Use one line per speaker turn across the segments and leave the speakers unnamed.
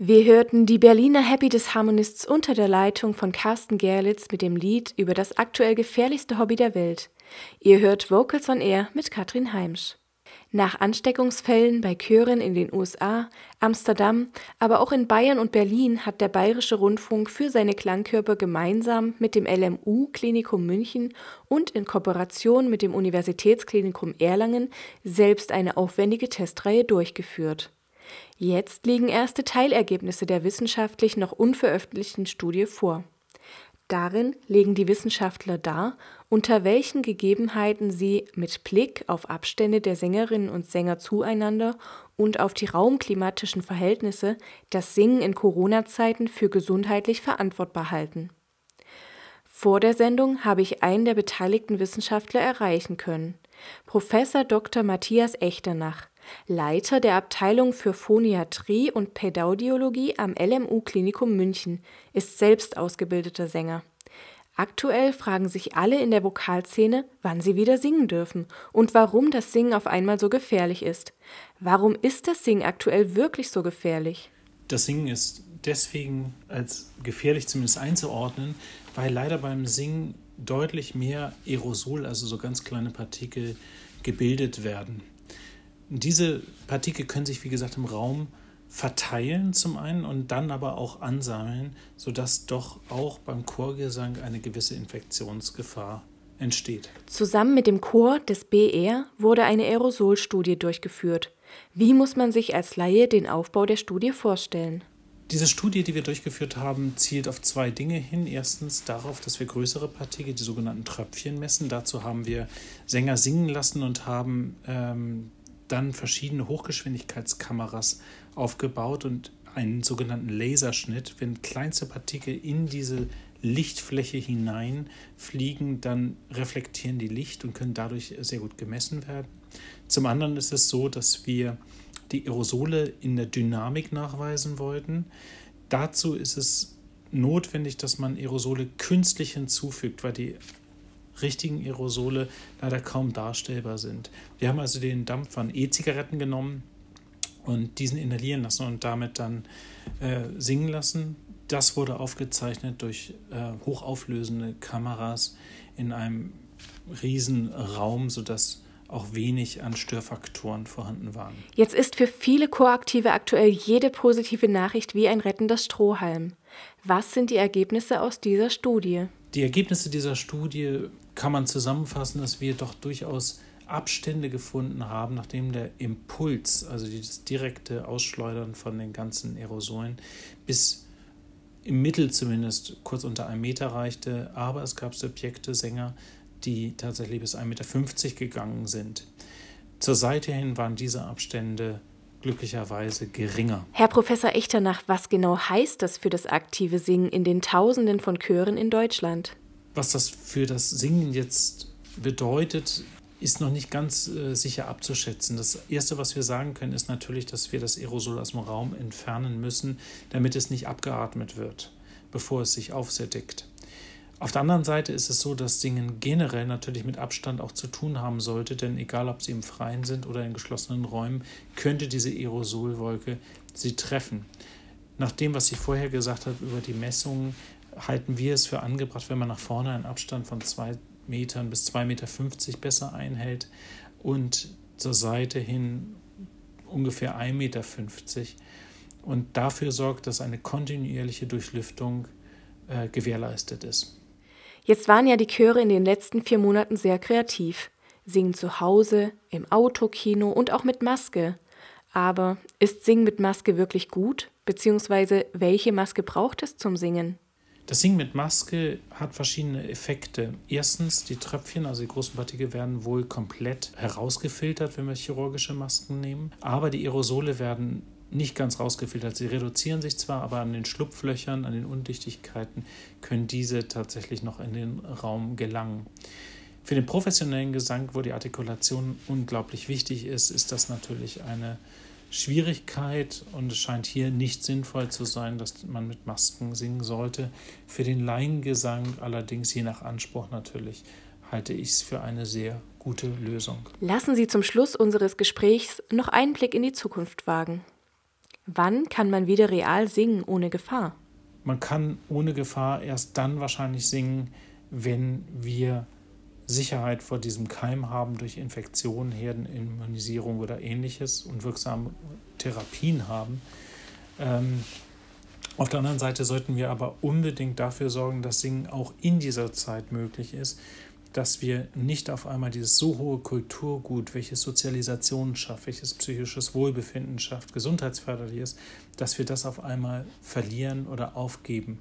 Wir hörten die Berliner Happy Disharmonists unter der Leitung von Carsten Gerlitz mit dem Lied über das aktuell gefährlichste Hobby der Welt. Ihr hört Vocals on Air mit Katrin Heimsch. Nach Ansteckungsfällen bei Chören in den USA, Amsterdam, aber auch in Bayern und Berlin hat der Bayerische Rundfunk für seine Klangkörper gemeinsam mit dem LMU Klinikum München und in Kooperation mit dem Universitätsklinikum Erlangen selbst eine aufwendige Testreihe durchgeführt. Jetzt liegen erste Teilergebnisse der wissenschaftlich noch unveröffentlichten Studie vor. Darin legen die Wissenschaftler dar, unter welchen Gegebenheiten sie mit Blick auf Abstände der Sängerinnen und Sänger zueinander und auf die raumklimatischen Verhältnisse das Singen in Corona-Zeiten für gesundheitlich verantwortbar halten. Vor der Sendung habe ich einen der beteiligten Wissenschaftler erreichen können, Professor Dr. Matthias Echternach, Leiter der Abteilung für Phoniatrie und Pädaudiologie am LMU Klinikum München, ist selbst ausgebildeter Sänger. Aktuell fragen sich alle in der Vokalszene, wann sie wieder singen dürfen und warum das Singen auf einmal so gefährlich ist. Warum ist das Singen aktuell wirklich so gefährlich?
Das Singen ist deswegen als gefährlich zumindest einzuordnen, weil leider beim Singen deutlich mehr Aerosol, also so ganz kleine Partikel, gebildet werden. Diese Partikel können sich, wie gesagt, im Raum verteilen zum einen und dann aber auch ansammeln, sodass doch auch beim Chorgesang eine gewisse Infektionsgefahr entsteht.
Zusammen mit dem Chor des BR wurde eine Aerosolstudie durchgeführt. Wie muss man sich als Laie den Aufbau der Studie vorstellen?
Diese Studie, die wir durchgeführt haben, zielt auf zwei Dinge hin. Erstens darauf, dass wir größere Partikel, die sogenannten Tröpfchen, messen. Dazu haben wir Sänger singen lassen und haben ähm, dann verschiedene Hochgeschwindigkeitskameras aufgebaut und einen sogenannten Laserschnitt. Wenn kleinste Partikel in diese Lichtfläche hineinfliegen, dann reflektieren die Licht und können dadurch sehr gut gemessen werden. Zum anderen ist es so, dass wir die Aerosole in der Dynamik nachweisen wollten. Dazu ist es notwendig, dass man Aerosole künstlich hinzufügt, weil die richtigen Aerosole leider kaum darstellbar sind. Wir haben also den Dampf von E-Zigaretten genommen und diesen inhalieren lassen und damit dann äh, singen lassen. Das wurde aufgezeichnet durch äh, hochauflösende Kameras in einem riesen Raum, sodass auch wenig an Störfaktoren vorhanden waren.
Jetzt ist für viele Choraktive aktuell jede positive Nachricht wie ein rettender Strohhalm. Was sind die Ergebnisse aus dieser Studie?
Die Ergebnisse dieser Studie kann man zusammenfassen, dass wir doch durchaus Abstände gefunden haben, nachdem der Impuls, also das direkte Ausschleudern von den ganzen Aerosolen, bis im Mittel zumindest kurz unter einem Meter reichte. Aber es gab Subjekte, Sänger, die tatsächlich bis 1,50 Meter gegangen sind. Zur Seite hin waren diese Abstände glücklicherweise geringer.
Herr Professor Echternach, was genau heißt das für das aktive Singen in den Tausenden von Chören in Deutschland?
Was das für das Singen jetzt bedeutet, ist noch nicht ganz äh, sicher abzuschätzen. Das Erste, was wir sagen können, ist natürlich, dass wir das Aerosol aus dem Raum entfernen müssen, damit es nicht abgeatmet wird, bevor es sich aufsättigt. Auf der anderen Seite ist es so, dass Singen generell natürlich mit Abstand auch zu tun haben sollte, denn egal ob sie im Freien sind oder in geschlossenen Räumen, könnte diese Aerosolwolke sie treffen. Nach dem, was ich vorher gesagt habe über die Messungen, halten wir es für angebracht, wenn man nach vorne einen Abstand von zwei Metern bis 2,50 Meter besser einhält und zur Seite hin ungefähr 1,50 Meter und dafür sorgt, dass eine kontinuierliche Durchlüftung äh, gewährleistet ist.
Jetzt waren ja die Chöre in den letzten vier Monaten sehr kreativ. Singen zu Hause, im Autokino und auch mit Maske. Aber ist Singen mit Maske wirklich gut? Beziehungsweise welche Maske braucht es zum Singen?
Das Singen mit Maske hat verschiedene Effekte. Erstens, die Tröpfchen, also die großen Partikel, werden wohl komplett herausgefiltert, wenn wir chirurgische Masken nehmen. Aber die Aerosole werden nicht ganz rausgefiltert. Sie reduzieren sich zwar, aber an den Schlupflöchern, an den Undichtigkeiten können diese tatsächlich noch in den Raum gelangen. Für den professionellen Gesang, wo die Artikulation unglaublich wichtig ist, ist das natürlich eine Schwierigkeit und es scheint hier nicht sinnvoll zu sein, dass man mit Masken singen sollte. Für den Laiengesang allerdings, je nach Anspruch natürlich, halte ich es für eine sehr gute Lösung.
Lassen Sie zum Schluss unseres Gesprächs noch einen Blick in die Zukunft wagen. Wann kann man wieder real singen ohne Gefahr?
Man kann ohne Gefahr erst dann wahrscheinlich singen, wenn wir Sicherheit vor diesem Keim haben durch Infektion, Herdenimmunisierung oder ähnliches und wirksame Therapien haben. Ähm, auf der anderen Seite sollten wir aber unbedingt dafür sorgen, dass Singen auch in dieser Zeit möglich ist, dass wir nicht auf einmal dieses so hohe Kulturgut, welches Sozialisation schafft, welches psychisches Wohlbefinden schafft, gesundheitsförderlich ist, dass wir das auf einmal verlieren oder aufgeben.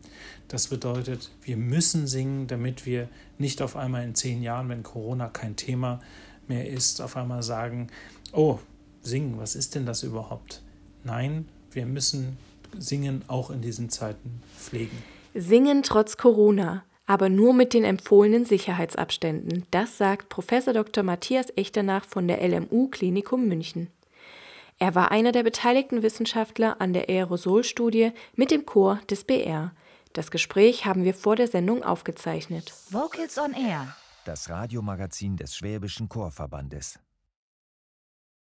Das bedeutet, wir müssen singen, damit wir nicht auf einmal in zehn Jahren, wenn Corona kein Thema mehr ist, auf einmal sagen, oh, singen, was ist denn das überhaupt? Nein, wir müssen Singen auch in diesen Zeiten pflegen.
Singen trotz Corona aber nur mit den empfohlenen Sicherheitsabständen. Das sagt Prof. Dr. Matthias Echternach von der LMU Klinikum München. Er war einer der beteiligten Wissenschaftler an der Aerosolstudie mit dem Chor des BR. Das Gespräch haben wir vor der Sendung aufgezeichnet.
Vocals on Air. Das Radiomagazin des Schwäbischen Chorverbandes.